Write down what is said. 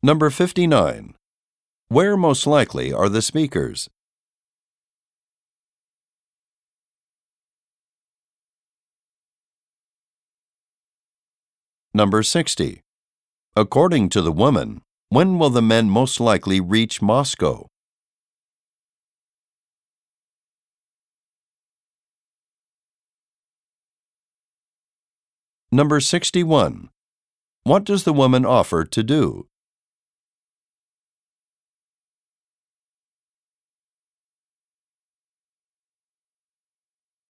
Number 59. Where most likely are the speakers? Number 60. According to the woman, when will the men most likely reach Moscow? Number 61. What does the woman offer to do?